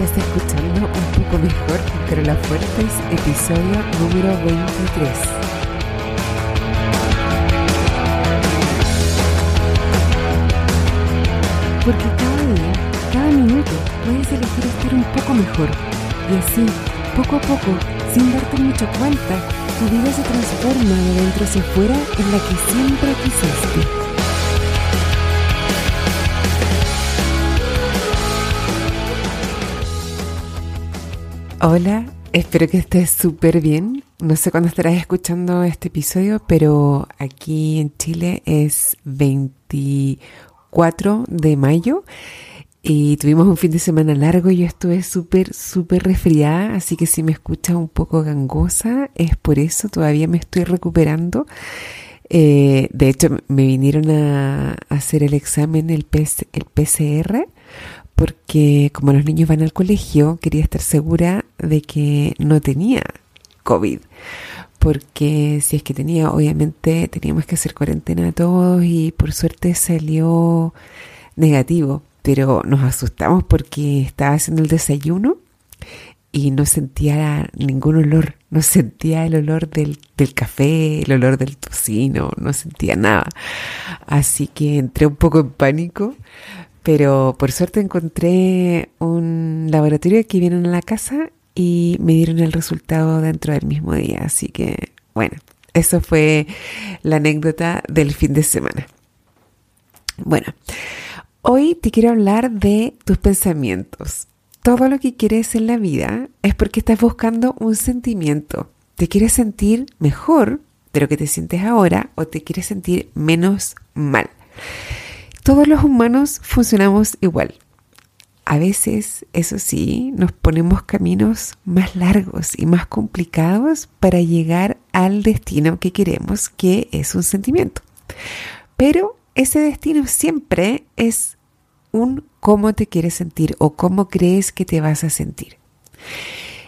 Estás escuchando Un poco mejor con Carola Fuertes, episodio número 23. Porque cada día, cada minuto, puedes elegir estar un poco mejor. Y así, poco a poco, sin darte mucha cuenta, tu vida se transforma de dentro hacia afuera en la que siempre quisiste. Hola, espero que estés súper bien. No sé cuándo estarás escuchando este episodio, pero aquí en Chile es 24 de mayo y tuvimos un fin de semana largo yo estuve súper, súper resfriada, así que si me escuchas un poco gangosa es por eso, todavía me estoy recuperando. Eh, de hecho, me vinieron a hacer el examen, el PCR, porque como los niños van al colegio, quería estar segura de que no tenía COVID. Porque si es que tenía, obviamente teníamos que hacer cuarentena a todos y por suerte salió negativo. Pero nos asustamos porque estaba haciendo el desayuno y no sentía ningún olor, no sentía el olor del, del, café, el olor del tocino, no sentía nada. Así que entré un poco en pánico, pero por suerte encontré un laboratorio que vienen a la casa y me dieron el resultado dentro del mismo día. Así que, bueno, eso fue la anécdota del fin de semana. Bueno, hoy te quiero hablar de tus pensamientos. Todo lo que quieres en la vida es porque estás buscando un sentimiento. Te quieres sentir mejor de lo que te sientes ahora o te quieres sentir menos mal todos los humanos funcionamos igual. A veces, eso sí, nos ponemos caminos más largos y más complicados para llegar al destino que queremos, que es un sentimiento. Pero ese destino siempre es un cómo te quieres sentir o cómo crees que te vas a sentir.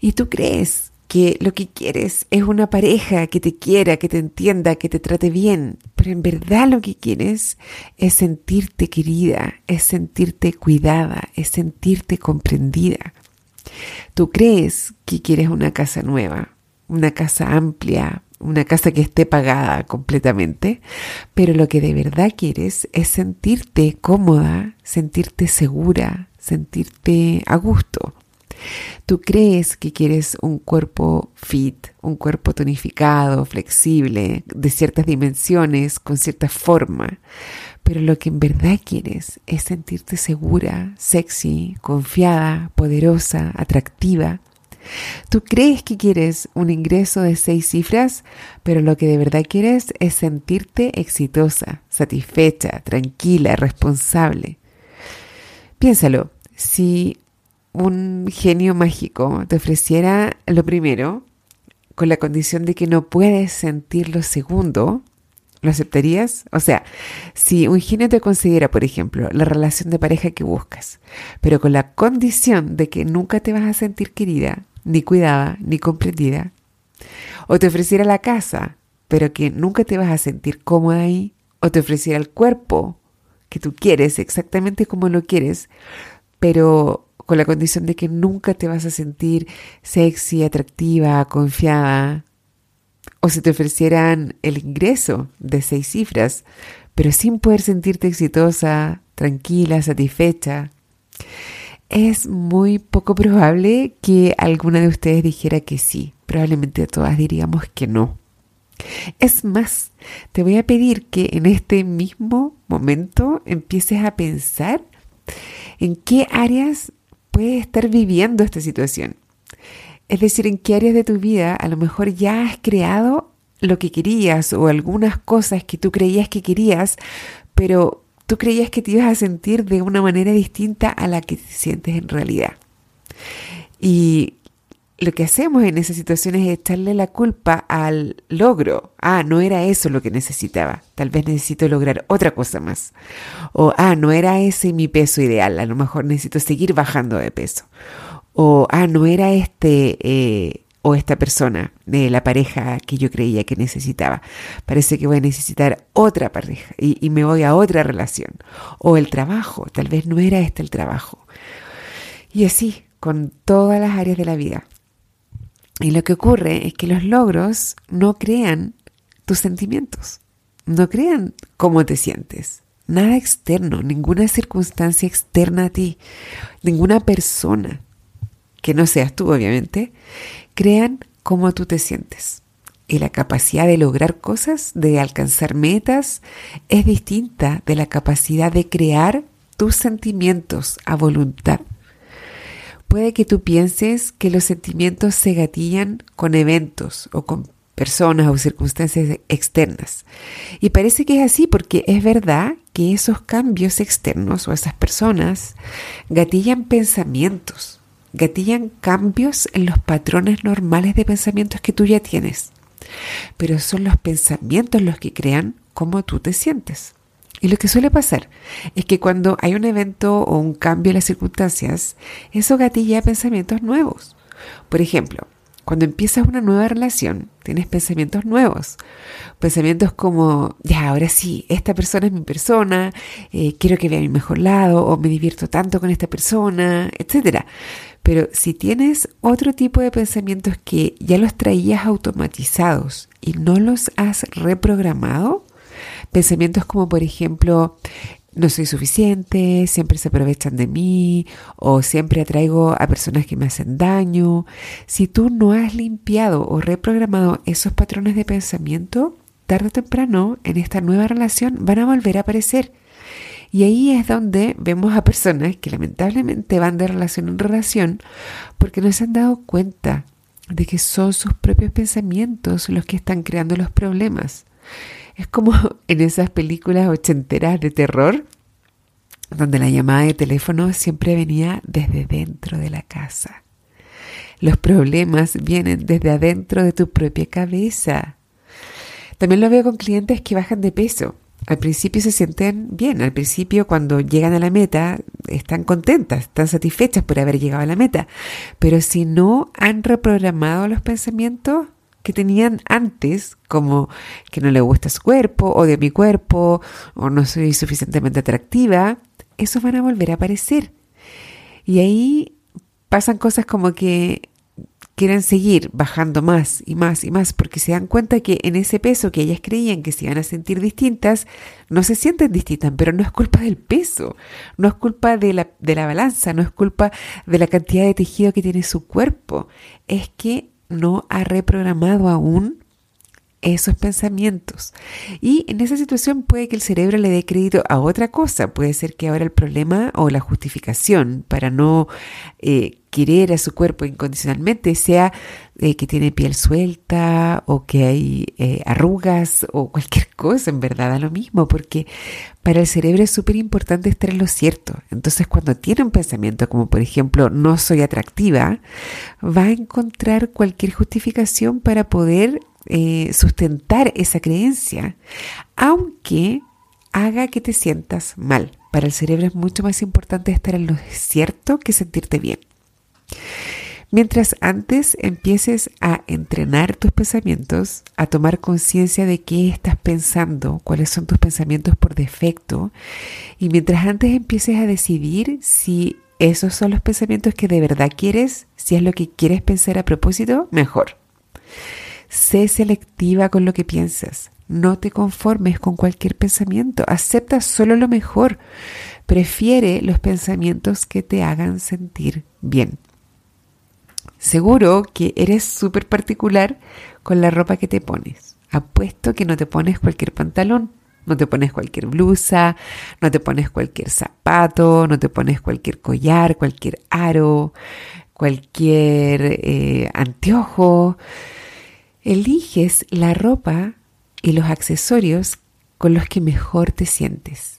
Y tú crees que lo que quieres es una pareja que te quiera, que te entienda, que te trate bien, pero en verdad lo que quieres es sentirte querida, es sentirte cuidada, es sentirte comprendida. Tú crees que quieres una casa nueva, una casa amplia, una casa que esté pagada completamente, pero lo que de verdad quieres es sentirte cómoda, sentirte segura, sentirte a gusto. Tú crees que quieres un cuerpo fit, un cuerpo tonificado, flexible, de ciertas dimensiones, con cierta forma, pero lo que en verdad quieres es sentirte segura, sexy, confiada, poderosa, atractiva. Tú crees que quieres un ingreso de seis cifras, pero lo que de verdad quieres es sentirte exitosa, satisfecha, tranquila, responsable. Piénsalo, si un genio mágico te ofreciera lo primero, con la condición de que no puedes sentir lo segundo, ¿lo aceptarías? O sea, si un genio te consiguiera, por ejemplo, la relación de pareja que buscas, pero con la condición de que nunca te vas a sentir querida, ni cuidada, ni comprendida, o te ofreciera la casa, pero que nunca te vas a sentir cómoda ahí, o te ofreciera el cuerpo que tú quieres exactamente como lo quieres, pero con la condición de que nunca te vas a sentir sexy, atractiva, confiada. O si te ofrecieran el ingreso de seis cifras, pero sin poder sentirte exitosa, tranquila, satisfecha. Es muy poco probable que alguna de ustedes dijera que sí. Probablemente todas diríamos que no. Es más, te voy a pedir que en este mismo momento empieces a pensar en qué áreas puedes estar viviendo esta situación. Es decir, en qué áreas de tu vida a lo mejor ya has creado lo que querías o algunas cosas que tú creías que querías, pero tú creías que te ibas a sentir de una manera distinta a la que te sientes en realidad. Y lo que hacemos en esas situaciones es echarle la culpa al logro. Ah, no era eso lo que necesitaba. Tal vez necesito lograr otra cosa más. O, ah, no era ese mi peso ideal. A lo mejor necesito seguir bajando de peso. O, ah, no era este eh, o esta persona, de la pareja que yo creía que necesitaba. Parece que voy a necesitar otra pareja y me voy a otra relación. O el trabajo. Tal vez no era este el trabajo. Y así, con todas las áreas de la vida. Y lo que ocurre es que los logros no crean tus sentimientos, no crean cómo te sientes. Nada externo, ninguna circunstancia externa a ti, ninguna persona, que no seas tú obviamente, crean cómo tú te sientes. Y la capacidad de lograr cosas, de alcanzar metas, es distinta de la capacidad de crear tus sentimientos a voluntad. Puede que tú pienses que los sentimientos se gatillan con eventos o con personas o circunstancias externas. Y parece que es así porque es verdad que esos cambios externos o esas personas gatillan pensamientos, gatillan cambios en los patrones normales de pensamientos que tú ya tienes. Pero son los pensamientos los que crean cómo tú te sientes. Y lo que suele pasar es que cuando hay un evento o un cambio en las circunstancias, eso gatilla pensamientos nuevos. Por ejemplo, cuando empiezas una nueva relación, tienes pensamientos nuevos. Pensamientos como, ya, ahora sí, esta persona es mi persona, eh, quiero que vea mi mejor lado, o me divierto tanto con esta persona, etc. Pero si tienes otro tipo de pensamientos que ya los traías automatizados y no los has reprogramado, pensamientos como por ejemplo, no soy suficiente, siempre se aprovechan de mí o siempre atraigo a personas que me hacen daño. Si tú no has limpiado o reprogramado esos patrones de pensamiento, tarde o temprano en esta nueva relación van a volver a aparecer. Y ahí es donde vemos a personas que lamentablemente van de relación en relación porque no se han dado cuenta de que son sus propios pensamientos los que están creando los problemas. Es como en esas películas ochenteras de terror, donde la llamada de teléfono siempre venía desde dentro de la casa. Los problemas vienen desde adentro de tu propia cabeza. También lo veo con clientes que bajan de peso. Al principio se sienten bien, al principio cuando llegan a la meta están contentas, están satisfechas por haber llegado a la meta, pero si no han reprogramado los pensamientos, que tenían antes, como que no le gusta su cuerpo, o de mi cuerpo, o no soy suficientemente atractiva, esos van a volver a aparecer. Y ahí pasan cosas como que quieren seguir bajando más y más y más porque se dan cuenta que en ese peso que ellas creían que se iban a sentir distintas, no se sienten distintas, pero no es culpa del peso, no es culpa de la, de la balanza, no es culpa de la cantidad de tejido que tiene su cuerpo, es que no ha reprogramado aún esos pensamientos. Y en esa situación puede que el cerebro le dé crédito a otra cosa. Puede ser que ahora el problema o la justificación para no eh, querer a su cuerpo incondicionalmente sea eh, que tiene piel suelta o que hay eh, arrugas o cualquier cosa, en verdad, da lo mismo, porque para el cerebro es súper importante estar en lo cierto. Entonces, cuando tiene un pensamiento como, por ejemplo, no soy atractiva, va a encontrar cualquier justificación para poder eh, sustentar esa creencia, aunque haga que te sientas mal. Para el cerebro es mucho más importante estar en lo cierto que sentirte bien. Mientras antes empieces a entrenar tus pensamientos, a tomar conciencia de qué estás pensando, cuáles son tus pensamientos por defecto, y mientras antes empieces a decidir si esos son los pensamientos que de verdad quieres, si es lo que quieres pensar a propósito, mejor. Sé selectiva con lo que piensas. No te conformes con cualquier pensamiento. Acepta solo lo mejor. Prefiere los pensamientos que te hagan sentir bien. Seguro que eres súper particular con la ropa que te pones. Apuesto que no te pones cualquier pantalón, no te pones cualquier blusa, no te pones cualquier zapato, no te pones cualquier collar, cualquier aro, cualquier eh, anteojo. Eliges la ropa y los accesorios con los que mejor te sientes.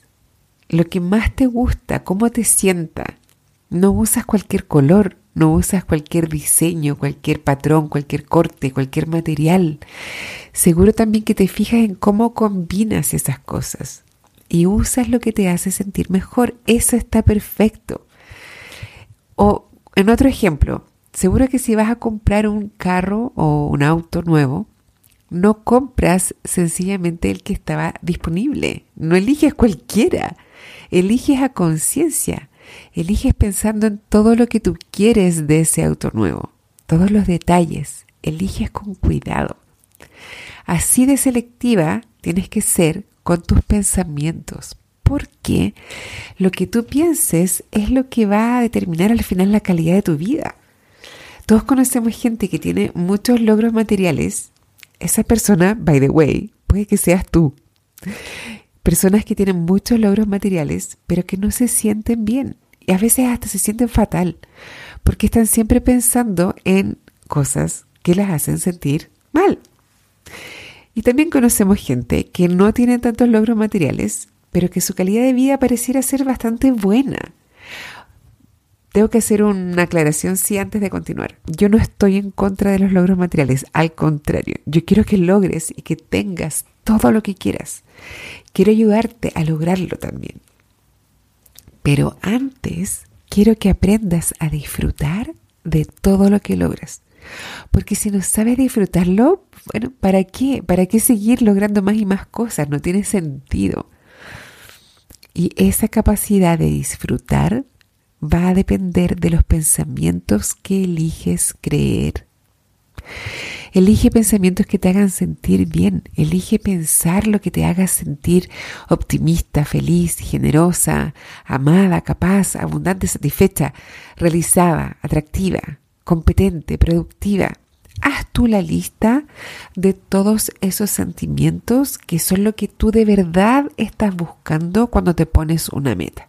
Lo que más te gusta, cómo te sienta. No usas cualquier color, no usas cualquier diseño, cualquier patrón, cualquier corte, cualquier material. Seguro también que te fijas en cómo combinas esas cosas y usas lo que te hace sentir mejor. Eso está perfecto. O en otro ejemplo, seguro que si vas a comprar un carro o un auto nuevo, no compras sencillamente el que estaba disponible, no eliges cualquiera, eliges a conciencia. Eliges pensando en todo lo que tú quieres de ese auto nuevo, todos los detalles, eliges con cuidado. Así de selectiva tienes que ser con tus pensamientos, porque lo que tú pienses es lo que va a determinar al final la calidad de tu vida. Todos conocemos gente que tiene muchos logros materiales. Esa persona, by the way, puede que seas tú. Personas que tienen muchos logros materiales, pero que no se sienten bien. Y a veces hasta se sienten fatal, porque están siempre pensando en cosas que las hacen sentir mal. Y también conocemos gente que no tiene tantos logros materiales, pero que su calidad de vida pareciera ser bastante buena. Tengo que hacer una aclaración sí antes de continuar. Yo no estoy en contra de los logros materiales, al contrario, yo quiero que logres y que tengas todo lo que quieras. Quiero ayudarte a lograrlo también. Pero antes quiero que aprendas a disfrutar de todo lo que logras. Porque si no sabes disfrutarlo, bueno, ¿para qué? ¿Para qué seguir logrando más y más cosas? No tiene sentido. Y esa capacidad de disfrutar va a depender de los pensamientos que eliges creer. Elige pensamientos que te hagan sentir bien. Elige pensar lo que te haga sentir optimista, feliz, generosa, amada, capaz, abundante, satisfecha, realizada, atractiva competente, productiva. Haz tú la lista de todos esos sentimientos que son lo que tú de verdad estás buscando cuando te pones una meta.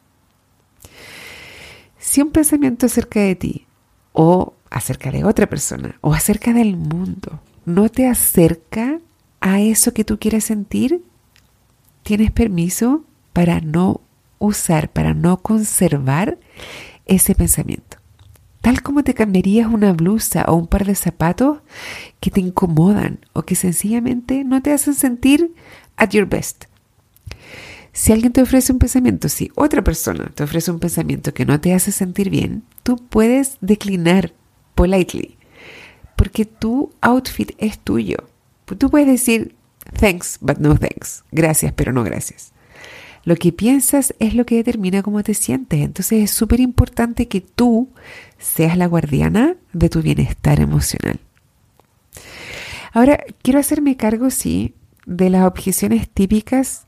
Si un pensamiento acerca de ti o acerca de otra persona o acerca del mundo no te acerca a eso que tú quieres sentir, tienes permiso para no usar, para no conservar ese pensamiento tal como te cambiarías una blusa o un par de zapatos que te incomodan o que sencillamente no te hacen sentir at your best. Si alguien te ofrece un pensamiento, si otra persona te ofrece un pensamiento que no te hace sentir bien, tú puedes declinar politely, porque tu outfit es tuyo. Tú puedes decir thanks, but no thanks. Gracias, pero no gracias. Lo que piensas es lo que determina cómo te sientes. Entonces es súper importante que tú seas la guardiana de tu bienestar emocional. Ahora, quiero hacerme cargo, sí, de las objeciones típicas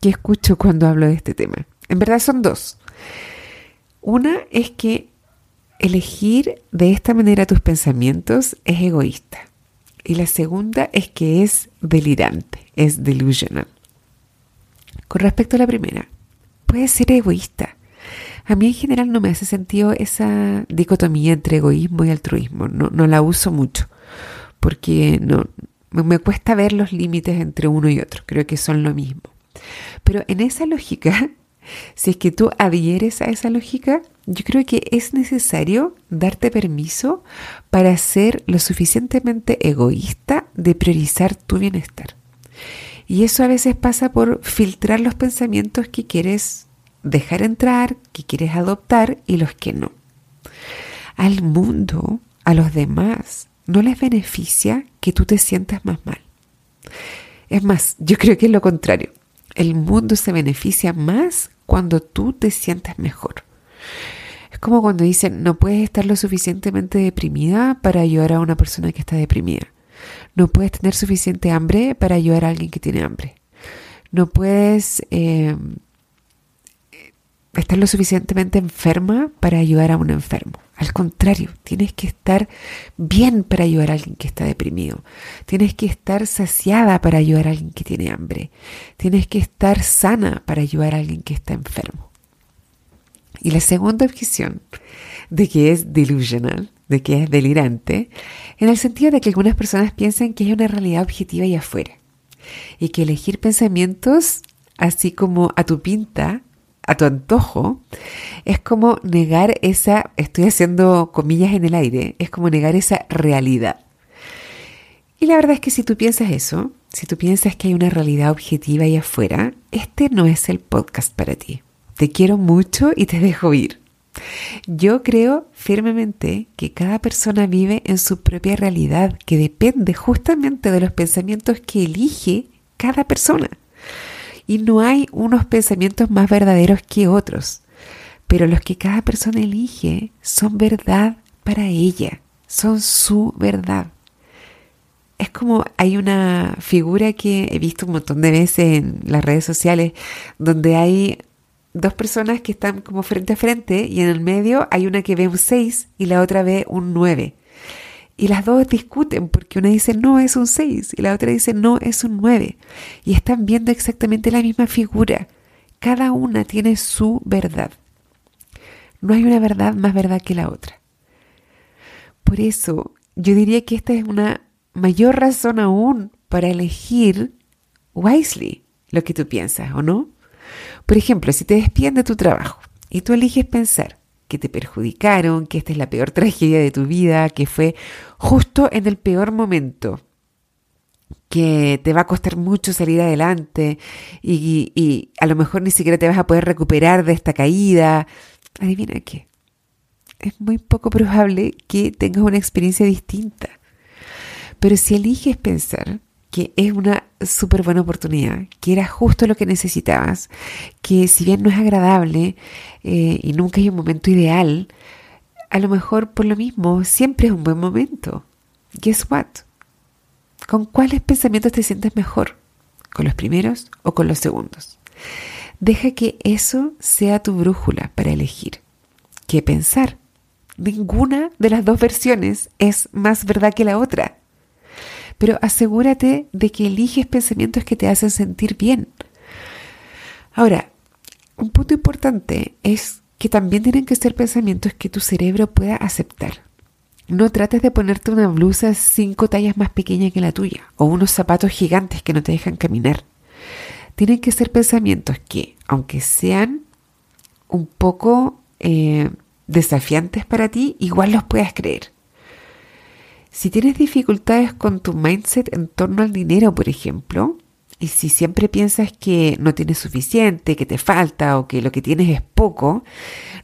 que escucho cuando hablo de este tema. En verdad son dos. Una es que elegir de esta manera tus pensamientos es egoísta. Y la segunda es que es delirante, es delusional. Con respecto a la primera, puede ser egoísta. A mí en general no me hace sentido esa dicotomía entre egoísmo y altruismo. No, la uso mucho porque no, me cuesta ver los límites entre uno y otro. Creo que son lo mismo. Pero en esa lógica, si es que tú adhieres a esa lógica, yo creo que es necesario darte permiso para ser lo suficientemente egoísta de priorizar tu bienestar. Y eso a veces pasa por filtrar los pensamientos que quieres dejar entrar, que quieres adoptar y los que no. Al mundo, a los demás, no les beneficia que tú te sientas más mal. Es más, yo creo que es lo contrario. El mundo se beneficia más cuando tú te sientes mejor. Es como cuando dicen, no puedes estar lo suficientemente deprimida para ayudar a una persona que está deprimida. No puedes tener suficiente hambre para ayudar a alguien que tiene hambre. No puedes eh, estar lo suficientemente enferma para ayudar a un enfermo. Al contrario, tienes que estar bien para ayudar a alguien que está deprimido. Tienes que estar saciada para ayudar a alguien que tiene hambre. Tienes que estar sana para ayudar a alguien que está enfermo. Y la segunda objeción de que es delusional de que es delirante, en el sentido de que algunas personas piensan que hay una realidad objetiva y afuera, y que elegir pensamientos así como a tu pinta, a tu antojo, es como negar esa, estoy haciendo comillas en el aire, es como negar esa realidad. Y la verdad es que si tú piensas eso, si tú piensas que hay una realidad objetiva y afuera, este no es el podcast para ti. Te quiero mucho y te dejo ir. Yo creo firmemente que cada persona vive en su propia realidad, que depende justamente de los pensamientos que elige cada persona. Y no hay unos pensamientos más verdaderos que otros. pero los que cada persona elige son verdad para ella, son su verdad. Es como hay una figura que he visto un montón de veces en las redes sociales donde hay dos personas que están como frente a frente y en el medio hay una que ve un 6 y la otra ve un 9. Y las dos discuten porque una dice no es un 6 y la otra dice no es un 9. Y están viendo exactamente la misma figura. Cada una tiene su verdad. No hay una verdad más verdad que la otra. Por eso yo diría que esta es una mayor razón aún para elegir wisely lo que tú piensas, ¿o no? Por ejemplo, si te despiden de tu trabajo y tú eliges pensar que te perjudicaron, que esta es la peor tragedia de tu vida, que fue justo en el peor momento, que te va a costar mucho salir adelante y, y, a lo mejor ni siquiera te vas a poder recuperar de esta caída. Adivina qué. Es muy poco probable que tengas una experiencia distinta. Pero si eliges pensar que es una súper buena oportunidad, que era justo lo que necesitabas, que si bien no es agradable eh, y nunca hay un momento ideal, a lo mejor por lo mismo siempre es un buen momento. Guess what? ¿Con cuáles pensamientos te sientes mejor? ¿Con los primeros o con los segundos? Deja que eso sea tu brújula para elegir. ¿Qué pensar? Ninguna de las dos versiones es más verdad que la otra pero asegúrate de que eliges pensamientos que te hacen sentir bien. Ahora, un punto importante es que también tienen que ser pensamientos que tu cerebro pueda aceptar. No trates de ponerte una blusa cinco tallas más pequeña que la tuya o unos zapatos gigantes que no te dejan caminar. Tienen que ser pensamientos que, aunque sean un poco eh, desafiantes para ti, igual los puedas creer. Si tienes dificultades con tu mindset en torno al dinero, por ejemplo, y si siempre piensas que no tienes suficiente, que te falta o que lo que tienes es poco,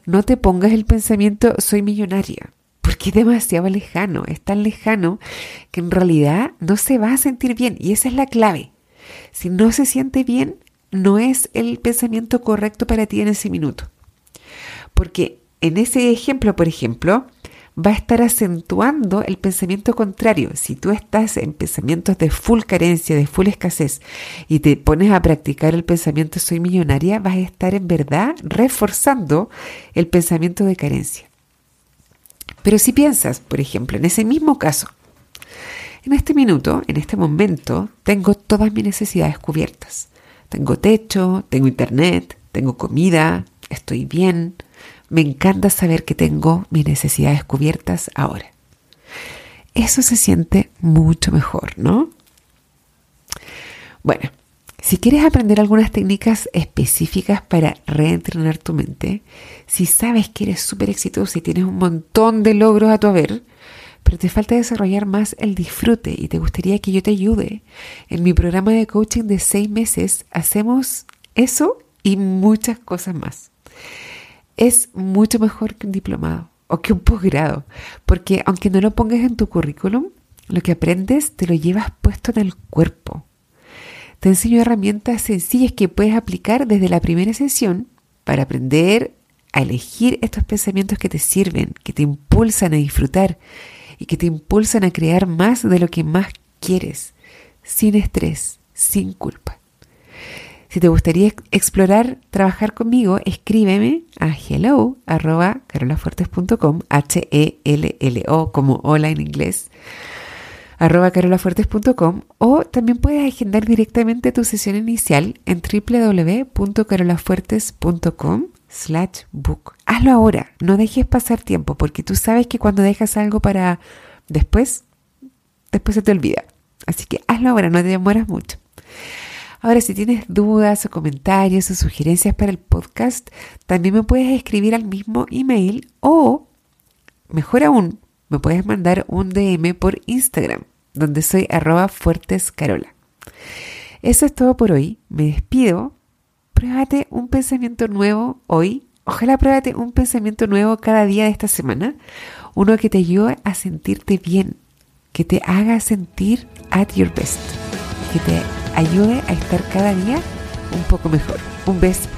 no te pongas el pensamiento soy millonaria, porque es demasiado lejano, es tan lejano que en realidad no se va a sentir bien y esa es la clave. Si no se siente bien, no es el pensamiento correcto para ti en ese minuto. Porque en ese ejemplo, por ejemplo, va a estar acentuando el pensamiento contrario. Si tú estás en pensamientos de full carencia, de full escasez, y te pones a practicar el pensamiento soy millonaria, vas a estar en verdad reforzando el pensamiento de carencia. Pero si piensas, por ejemplo, en ese mismo caso, en este minuto, en este momento, tengo todas mis necesidades cubiertas. Tengo techo, tengo internet, tengo comida, estoy bien, me encanta saber que tengo mis necesidades cubiertas ahora. Eso se siente mucho mejor, ¿no? Bueno, si quieres aprender algunas técnicas específicas para reentrenar tu mente, si sabes que eres súper exitoso y tienes un montón de logros a tu haber, pero te falta desarrollar más el disfrute y te gustaría que yo te ayude, en mi programa de coaching de seis meses hacemos eso y muchas cosas más es mucho mejor que un diplomado o que un posgrado, porque aunque no lo pongas en tu currículum, lo que aprendes te lo llevas puesto en el cuerpo. Te enseño herramientas sencillas que puedes aplicar desde la primera sesión para aprender a elegir estos pensamientos que te sirven, que te impulsan a disfrutar y que te impulsan a crear más de lo que más quieres, sin estrés, sin culpa. Si te gustaría explorar, trabajar conmigo, escríbeme a hello carolafuertes.com, H-E-L-L-O, como hola en inglés, arroba carolafuertes.com o también puedes agendar directamente tu sesión inicial en www.carolafuertes.com slash book. Hazlo ahora, no dejes pasar tiempo porque tú sabes que cuando dejas algo para después, después se te olvida. Así que hazlo ahora, no te demoras mucho. Ahora, si tienes dudas o comentarios o sugerencias para el podcast, también me puedes escribir al mismo email o, mejor aún, me puedes mandar un DM por Instagram, donde soy arroba fuertescarola. Eso es todo por hoy. Me despido. Pruébate un pensamiento nuevo hoy. Ojalá pruébate un pensamiento nuevo cada día de esta semana. Uno que te ayude a sentirte bien, que te haga sentir at your best, ayude a estar cada día un poco mejor. Un beso.